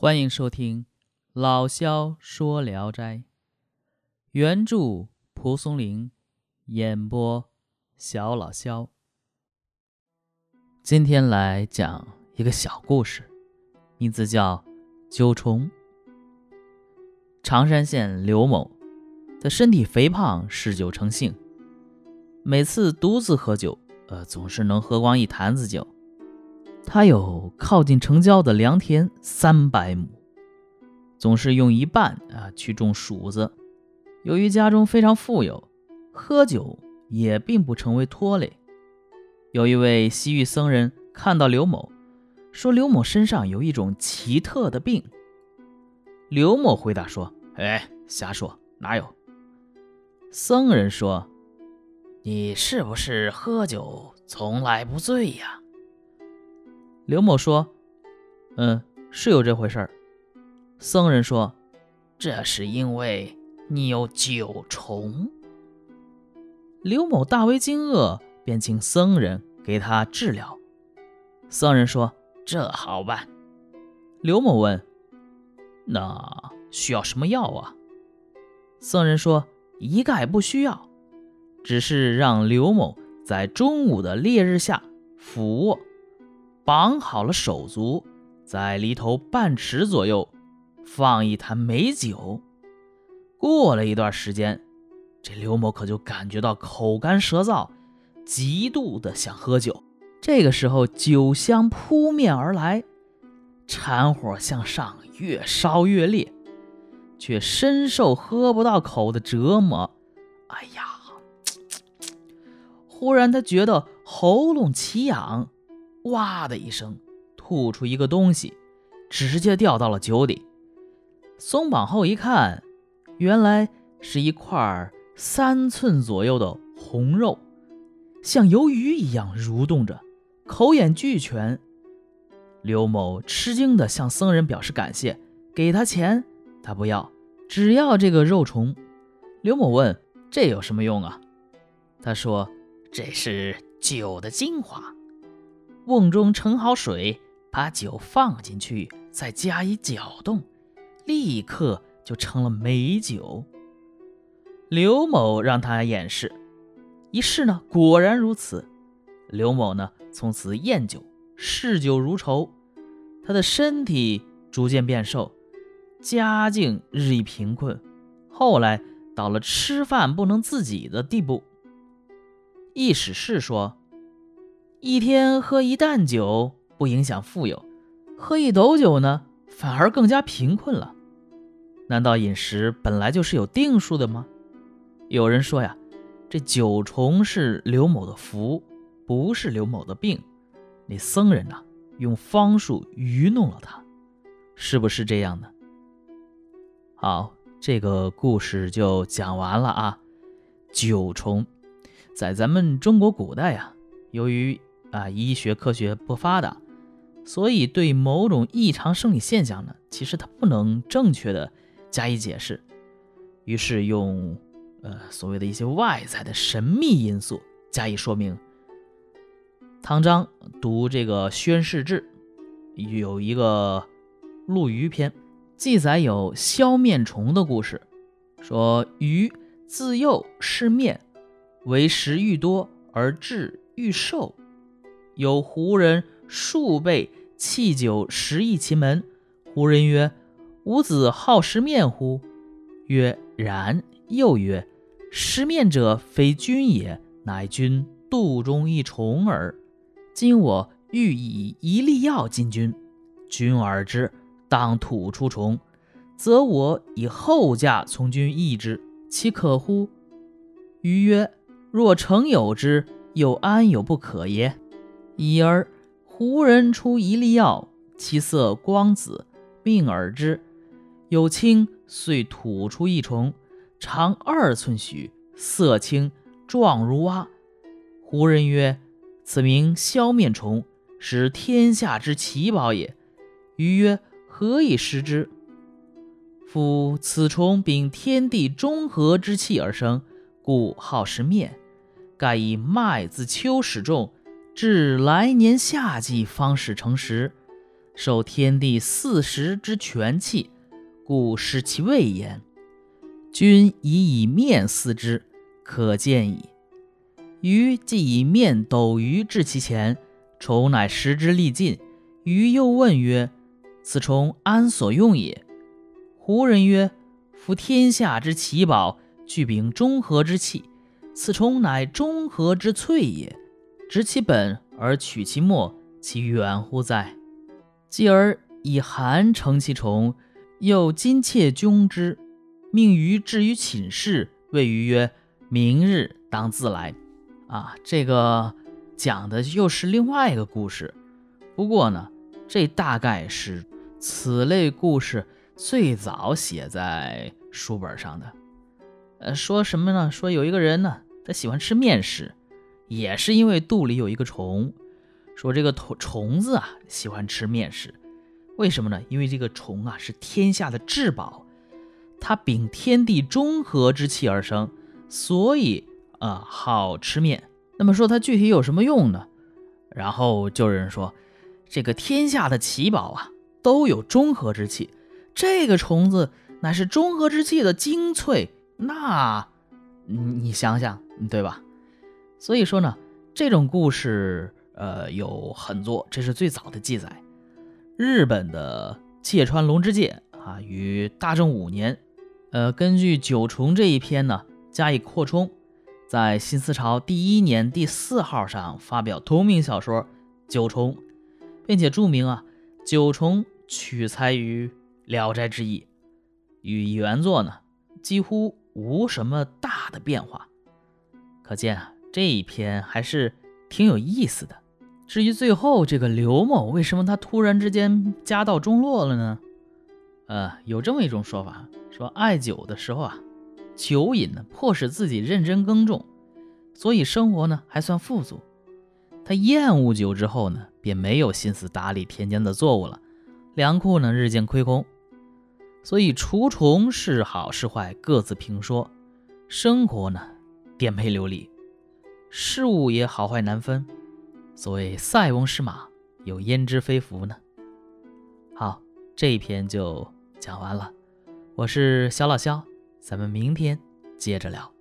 欢迎收听老萧说《聊斋》，原著蒲松龄，演播小老萧。今天来讲一个小故事，名字叫《九重》。常山县刘某，他身体肥胖，嗜酒成性，每次独自喝酒，呃，总是能喝光一坛子酒。他有靠近城郊的良田三百亩，总是用一半啊去种黍子。由于家中非常富有，喝酒也并不成为拖累。有一位西域僧人看到刘某，说刘某身上有一种奇特的病。刘某回答说：“哎，瞎说，哪有？”僧人说：“你是不是喝酒从来不醉呀？”刘某说：“嗯，是有这回事儿。”僧人说：“这是因为你有九重。”刘某大为惊愕，便请僧人给他治疗。僧人说：“这好办。”刘某问：“那需要什么药啊？”僧人说：“一概不需要，只是让刘某在中午的烈日下俯卧。”绑好了手足，在离头半尺左右放一坛美酒。过了一段时间，这刘某可就感觉到口干舌燥，极度的想喝酒。这个时候，酒香扑面而来，柴火向上越烧越烈，却深受喝不到口的折磨。哎呀！忽然他觉得喉咙奇痒。哇的一声，吐出一个东西，直接掉到了酒里。松绑后一看，原来是一块三寸左右的红肉，像鱿鱼一样蠕动着，口眼俱全。刘某吃惊地向僧人表示感谢，给他钱，他不要，只要这个肉虫。刘某问：“这有什么用啊？”他说：“这是酒的精华。”瓮中盛好水，把酒放进去，再加以搅动，立刻就成了美酒。刘某让他演示，一试呢，果然如此。刘某呢，从此厌酒，嗜酒如仇，他的身体逐渐变瘦，家境日益贫困，后来到了吃饭不能自己的地步。易史是说。一天喝一担酒不影响富有，喝一斗酒呢，反而更加贫困了。难道饮食本来就是有定数的吗？有人说呀，这九重是刘某的福，不是刘某的病。那僧人呐，用方术愚弄了他，是不是这样呢？好，这个故事就讲完了啊。九重，在咱们中国古代呀，由于啊，医学科学不发达，所以对某种异常生理现象呢，其实它不能正确的加以解释，于是用呃所谓的一些外在的神秘因素加以说明。唐章读这个《宣示志》，有一个《陆虞篇》，记载有消面虫的故事，说鱼自幼是面，为食愈多而志愈瘦。有胡人数倍弃酒食邑其门，胡人曰：“吾子好食面乎？”曰：“然。”又曰：“食面者非君也，乃君肚中一虫耳。今我欲以一粒药进君，君耳之，当吐出虫，则我以后价从君易之，其可乎？”余曰：“若诚有之，又安有不可耶？”已而胡人出一粒药，其色光紫，并耳之，有青，遂吐出一虫，长二寸许，色青，状如蛙。胡人曰：“此名消面虫，是天下之奇宝也。”余曰：“何以食之？”夫此虫秉天地中和之气而生，故好食面，盖以麦自秋始种。至来年夏季方始成食，受天地四时之权气，故失其位焉。君以以面思之，可见矣。余既以面斗鱼至其前，虫乃食之力尽。余又问曰：“此虫安所用也？”胡人曰：“夫天下之奇宝，具秉中和之气。此虫乃中和之粹也。执其本而取其末，其远乎哉？继而以寒成其虫，又金窃君之，命于置于寝室，谓于曰：‘明日当自来。’啊，这个讲的又是另外一个故事。不过呢，这大概是此类故事。”最早写在书本上的，呃，说什么呢？说有一个人呢，他喜欢吃面食，也是因为肚里有一个虫。说这个虫虫子啊，喜欢吃面食，为什么呢？因为这个虫啊是天下的至宝，它秉天地中和之气而生，所以啊好吃面。那么说它具体有什么用呢？然后就有人说，这个天下的奇宝啊，都有中和之气。这个虫子乃是中和之气的精粹，那，你想想，对吧？所以说呢，这种故事，呃，有很多，这是最早的记载。日本的芥川龙之介啊，于大正五年，呃，根据九重这一篇呢，加以扩充，在新思潮第一年第四号上发表同名小说《九重》，并且注明啊，九重取材于。《聊斋志异》与原作呢几乎无什么大的变化，可见啊这一篇还是挺有意思的。至于最后这个刘某为什么他突然之间家道中落了呢？呃，有这么一种说法，说爱酒的时候啊，酒瘾呢迫使自己认真耕种，所以生活呢还算富足。他厌恶酒之后呢，便没有心思打理田间的作物了，粮库呢日渐亏空。所以除虫是好是坏，各自评说。生活呢，颠沛流离，事物也好坏难分。所谓塞翁失马，有焉知非福呢？好，这一篇就讲完了。我是小老肖，咱们明天接着聊。